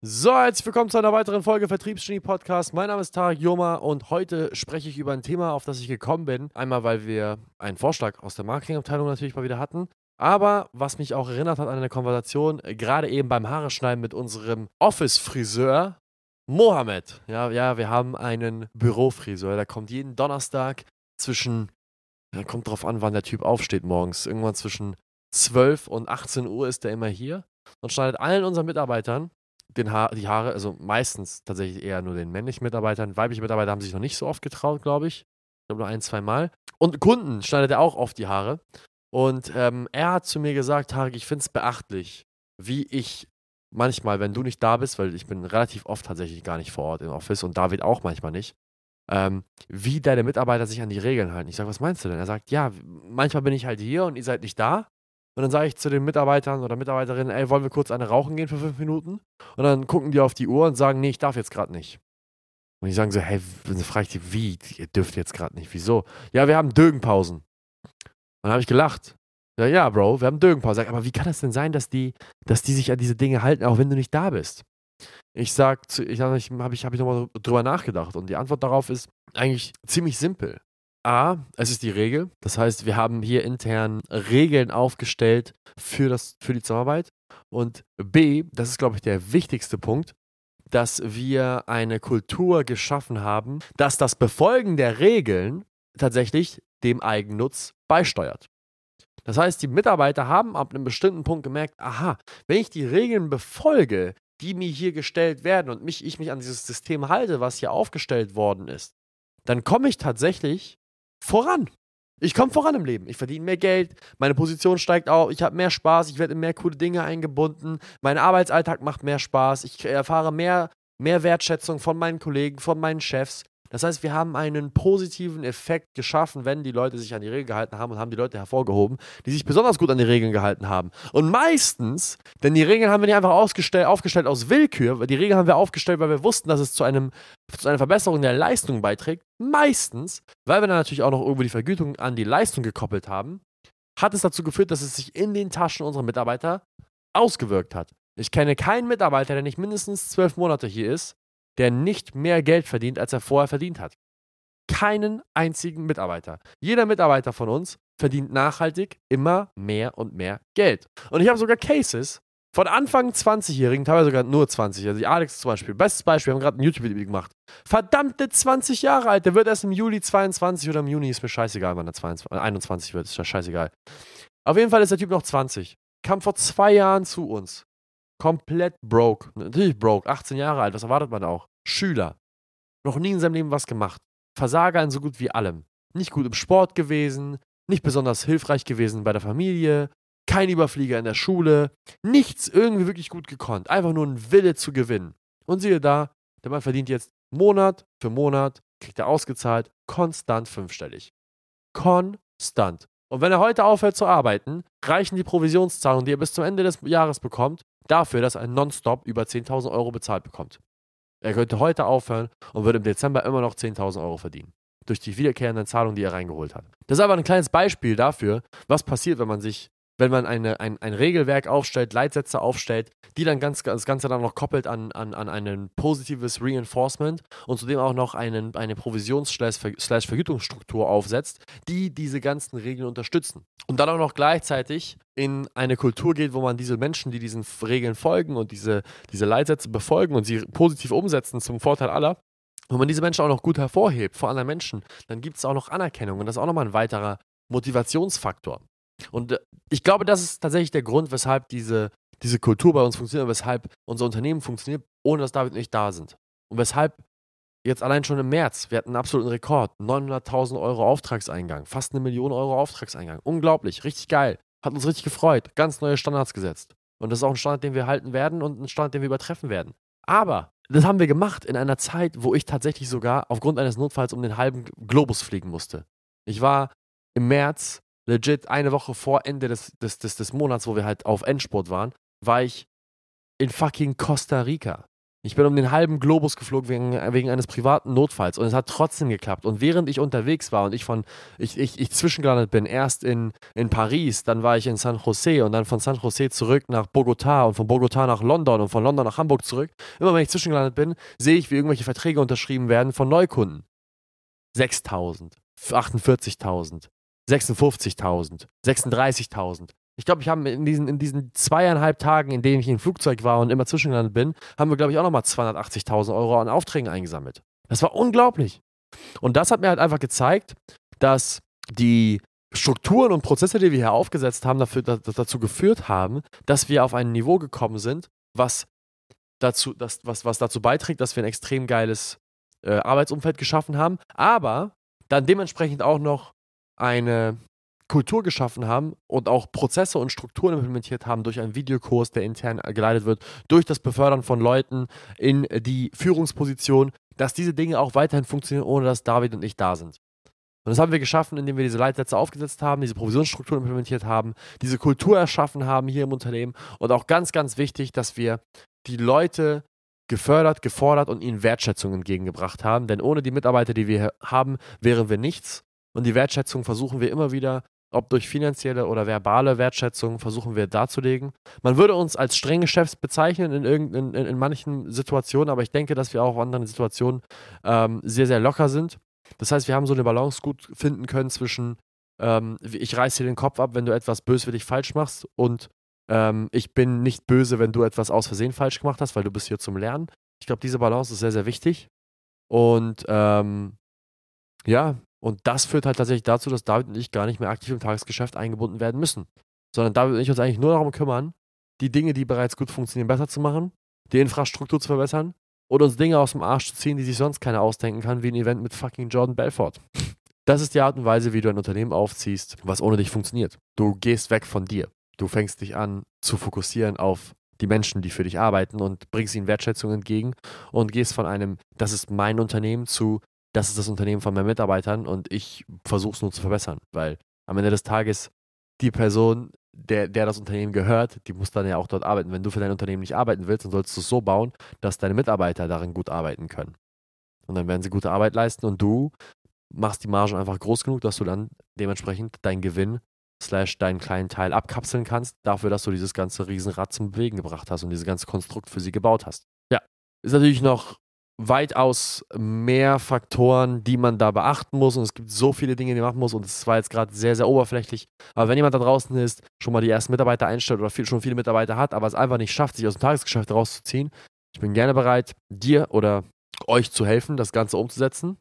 So, herzlich willkommen zu einer weiteren Folge Vertriebsgenie Podcast. Mein Name ist Tarek Joma und heute spreche ich über ein Thema, auf das ich gekommen bin. Einmal, weil wir einen Vorschlag aus der Marketingabteilung natürlich mal wieder hatten. Aber was mich auch erinnert hat an eine Konversation, gerade eben beim Haare schneiden mit unserem Office-Friseur, Mohammed. Ja, ja, wir haben einen Bürofriseur. Der kommt jeden Donnerstag zwischen, ja, kommt drauf an, wann der Typ aufsteht morgens. Irgendwann zwischen 12 und 18 Uhr ist der immer hier und schneidet allen unseren Mitarbeitern den ha die Haare, also meistens tatsächlich eher nur den männlichen Mitarbeitern. Weibliche Mitarbeiter haben sich noch nicht so oft getraut, glaube ich. Ich glaube nur ein, zwei Mal. Und Kunden schneidet er auch oft die Haare. Und ähm, er hat zu mir gesagt, Tarek, ich finde es beachtlich, wie ich manchmal, wenn du nicht da bist, weil ich bin relativ oft tatsächlich gar nicht vor Ort im Office und David auch manchmal nicht, ähm, wie deine Mitarbeiter sich an die Regeln halten. Ich sage, was meinst du denn? Er sagt, ja, manchmal bin ich halt hier und ihr seid nicht da. Und dann sage ich zu den Mitarbeitern oder Mitarbeiterinnen, ey, wollen wir kurz eine rauchen gehen für fünf Minuten? Und dann gucken die auf die Uhr und sagen, nee, ich darf jetzt gerade nicht. Und die sagen so, hey, dann frage ich die, wie? Ihr dürft jetzt gerade nicht. Wieso? Ja, wir haben Dögenpausen. Und dann habe ich gelacht. Ja, ja, Bro, wir haben Dögenpause. Sag, aber wie kann das denn sein, dass die, dass die sich an diese Dinge halten, auch wenn du nicht da bist? Ich sag, ich habe ich, hab ich, hab ich nochmal drüber nachgedacht und die Antwort darauf ist eigentlich ziemlich simpel. A, es ist die Regel. Das heißt, wir haben hier intern Regeln aufgestellt für, das, für die Zusammenarbeit. Und B, das ist, glaube ich, der wichtigste Punkt, dass wir eine Kultur geschaffen haben, dass das Befolgen der Regeln tatsächlich dem Eigennutz beisteuert. Das heißt, die Mitarbeiter haben ab einem bestimmten Punkt gemerkt, aha, wenn ich die Regeln befolge, die mir hier gestellt werden und mich, ich mich an dieses System halte, was hier aufgestellt worden ist, dann komme ich tatsächlich voran. Ich komme voran im Leben. Ich verdiene mehr Geld, meine Position steigt auf, ich habe mehr Spaß, ich werde in mehr coole Dinge eingebunden, mein Arbeitsalltag macht mehr Spaß, ich erfahre mehr, mehr Wertschätzung von meinen Kollegen, von meinen Chefs. Das heißt, wir haben einen positiven Effekt geschaffen, wenn die Leute sich an die Regeln gehalten haben und haben die Leute hervorgehoben, die sich besonders gut an die Regeln gehalten haben. Und meistens, denn die Regeln haben wir nicht einfach aufgestellt aus Willkür, die Regeln haben wir aufgestellt, weil wir wussten, dass es zu, einem, zu einer Verbesserung der Leistung beiträgt. Meistens, weil wir dann natürlich auch noch irgendwo die Vergütung an die Leistung gekoppelt haben, hat es dazu geführt, dass es sich in den Taschen unserer Mitarbeiter ausgewirkt hat. Ich kenne keinen Mitarbeiter, der nicht mindestens zwölf Monate hier ist, der nicht mehr Geld verdient, als er vorher verdient hat. Keinen einzigen Mitarbeiter. Jeder Mitarbeiter von uns verdient nachhaltig immer mehr und mehr Geld. Und ich habe sogar Cases von Anfang 20-Jährigen, teilweise sogar nur 20. Also Alex zum Beispiel, bestes Beispiel, wir haben gerade ein YouTube-Video gemacht. Verdammte 20 Jahre alt, der wird erst im Juli 22 oder im Juni, ist mir scheißegal, wann er 22, 21 wird, ist ja scheißegal. Auf jeden Fall ist der Typ noch 20. Kam vor zwei Jahren zu uns komplett broke. Natürlich broke, 18 Jahre alt, was erwartet man auch? Schüler. Noch nie in seinem Leben was gemacht. Versager in so gut wie allem. Nicht gut im Sport gewesen, nicht besonders hilfreich gewesen bei der Familie, kein Überflieger in der Schule, nichts irgendwie wirklich gut gekonnt. Einfach nur ein Wille zu gewinnen. Und siehe da, der Mann verdient jetzt Monat für Monat, kriegt er ausgezahlt, konstant fünfstellig. Konstant. Und wenn er heute aufhört zu arbeiten, reichen die Provisionszahlungen, die er bis zum Ende des Jahres bekommt, dafür, dass er nonstop über 10.000 Euro bezahlt bekommt. Er könnte heute aufhören und würde im Dezember immer noch 10.000 Euro verdienen. Durch die wiederkehrenden Zahlungen, die er reingeholt hat. Das ist aber ein kleines Beispiel dafür, was passiert, wenn man sich wenn man eine, ein, ein Regelwerk aufstellt, Leitsätze aufstellt, die dann ganz, das Ganze dann noch koppelt an, an, an ein positives Reinforcement und zudem auch noch einen, eine Provisions-Vergütungsstruktur aufsetzt, die diese ganzen Regeln unterstützen. Und dann auch noch gleichzeitig in eine Kultur geht, wo man diese Menschen, die diesen Regeln folgen und diese, diese Leitsätze befolgen und sie positiv umsetzen zum Vorteil aller, wenn man diese Menschen auch noch gut hervorhebt vor anderen Menschen, dann gibt es auch noch Anerkennung und das ist auch nochmal ein weiterer Motivationsfaktor. Und äh, ich glaube, das ist tatsächlich der Grund, weshalb diese, diese Kultur bei uns funktioniert, weshalb unser Unternehmen funktioniert, ohne dass David und ich da sind. Und weshalb jetzt allein schon im März, wir hatten einen absoluten Rekord, 900.000 Euro Auftragseingang, fast eine Million Euro Auftragseingang. Unglaublich, richtig geil. Hat uns richtig gefreut. Ganz neue Standards gesetzt. Und das ist auch ein Standard, den wir halten werden und ein Standard, den wir übertreffen werden. Aber das haben wir gemacht in einer Zeit, wo ich tatsächlich sogar aufgrund eines Notfalls um den halben Globus fliegen musste. Ich war im März legit eine Woche vor Ende des, des, des, des Monats, wo wir halt auf Endsport waren, war ich in fucking Costa Rica. Ich bin um den halben Globus geflogen wegen, wegen eines privaten Notfalls und es hat trotzdem geklappt. Und während ich unterwegs war und ich von, ich, ich, ich zwischengelandet bin, erst in, in Paris, dann war ich in San Jose und dann von San Jose zurück nach Bogotá und von Bogotá nach London und von London nach Hamburg zurück. Immer wenn ich zwischengelandet bin, sehe ich, wie irgendwelche Verträge unterschrieben werden von Neukunden. 6.000, 48.000, 56.000, 36.000. Ich glaube, ich habe in diesen, in diesen zweieinhalb Tagen, in denen ich im Flugzeug war und immer zwischengelandet bin, haben wir, glaube ich, auch nochmal 280.000 Euro an Aufträgen eingesammelt. Das war unglaublich. Und das hat mir halt einfach gezeigt, dass die Strukturen und Prozesse, die wir hier aufgesetzt haben, dafür, dazu geführt haben, dass wir auf ein Niveau gekommen sind, was dazu, das, was, was dazu beiträgt, dass wir ein extrem geiles äh, Arbeitsumfeld geschaffen haben, aber dann dementsprechend auch noch eine Kultur geschaffen haben und auch Prozesse und Strukturen implementiert haben durch einen Videokurs, der intern geleitet wird, durch das Befördern von Leuten in die Führungsposition, dass diese Dinge auch weiterhin funktionieren, ohne dass David und ich da sind. Und das haben wir geschaffen, indem wir diese Leitsätze aufgesetzt haben, diese Provisionsstrukturen implementiert haben, diese Kultur erschaffen haben hier im Unternehmen und auch ganz, ganz wichtig, dass wir die Leute gefördert, gefordert und ihnen Wertschätzung entgegengebracht haben. Denn ohne die Mitarbeiter, die wir haben, wären wir nichts. Und die Wertschätzung versuchen wir immer wieder ob durch finanzielle oder verbale Wertschätzung, versuchen wir darzulegen. Man würde uns als strenge Chefs bezeichnen in, in, in, in manchen Situationen, aber ich denke, dass wir auch in anderen Situationen ähm, sehr, sehr locker sind. Das heißt, wir haben so eine Balance gut finden können zwischen ähm, ich reiße dir den Kopf ab, wenn du etwas böswillig falsch machst und ähm, ich bin nicht böse, wenn du etwas aus Versehen falsch gemacht hast, weil du bist hier zum Lernen. Ich glaube, diese Balance ist sehr, sehr wichtig. Und ähm, ja, und das führt halt tatsächlich dazu, dass David und ich gar nicht mehr aktiv im Tagesgeschäft eingebunden werden müssen. Sondern David und ich uns eigentlich nur darum kümmern, die Dinge, die bereits gut funktionieren, besser zu machen, die Infrastruktur zu verbessern oder uns Dinge aus dem Arsch zu ziehen, die sich sonst keiner ausdenken kann, wie ein Event mit fucking Jordan Belfort. Das ist die Art und Weise, wie du ein Unternehmen aufziehst, was ohne dich funktioniert. Du gehst weg von dir. Du fängst dich an zu fokussieren auf die Menschen, die für dich arbeiten und bringst ihnen Wertschätzung entgegen und gehst von einem, das ist mein Unternehmen zu, das ist das Unternehmen von meinen Mitarbeitern und ich versuche es nur zu verbessern, weil am Ende des Tages die Person, der, der das Unternehmen gehört, die muss dann ja auch dort arbeiten. Wenn du für dein Unternehmen nicht arbeiten willst, dann sollst du es so bauen, dass deine Mitarbeiter darin gut arbeiten können. Und dann werden sie gute Arbeit leisten und du machst die Margen einfach groß genug, dass du dann dementsprechend deinen Gewinn slash deinen kleinen Teil abkapseln kannst, dafür, dass du dieses ganze Riesenrad zum Bewegen gebracht hast und dieses ganze Konstrukt für sie gebaut hast. Ja, ist natürlich noch weitaus mehr Faktoren, die man da beachten muss. Und es gibt so viele Dinge, die man machen muss. Und es war jetzt gerade sehr, sehr oberflächlich. Aber wenn jemand da draußen ist, schon mal die ersten Mitarbeiter einstellt oder viel, schon viele Mitarbeiter hat, aber es einfach nicht schafft, sich aus dem Tagesgeschäft rauszuziehen, ich bin gerne bereit, dir oder euch zu helfen, das Ganze umzusetzen.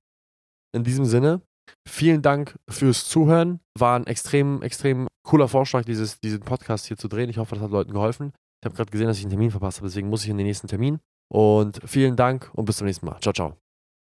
In diesem Sinne, vielen Dank fürs Zuhören. War ein extrem, extrem cooler Vorschlag, dieses, diesen Podcast hier zu drehen. Ich hoffe, das hat Leuten geholfen. Ich habe gerade gesehen, dass ich einen Termin verpasst habe, deswegen muss ich in den nächsten Termin. Und vielen Dank und bis zum nächsten Mal. Ciao, ciao.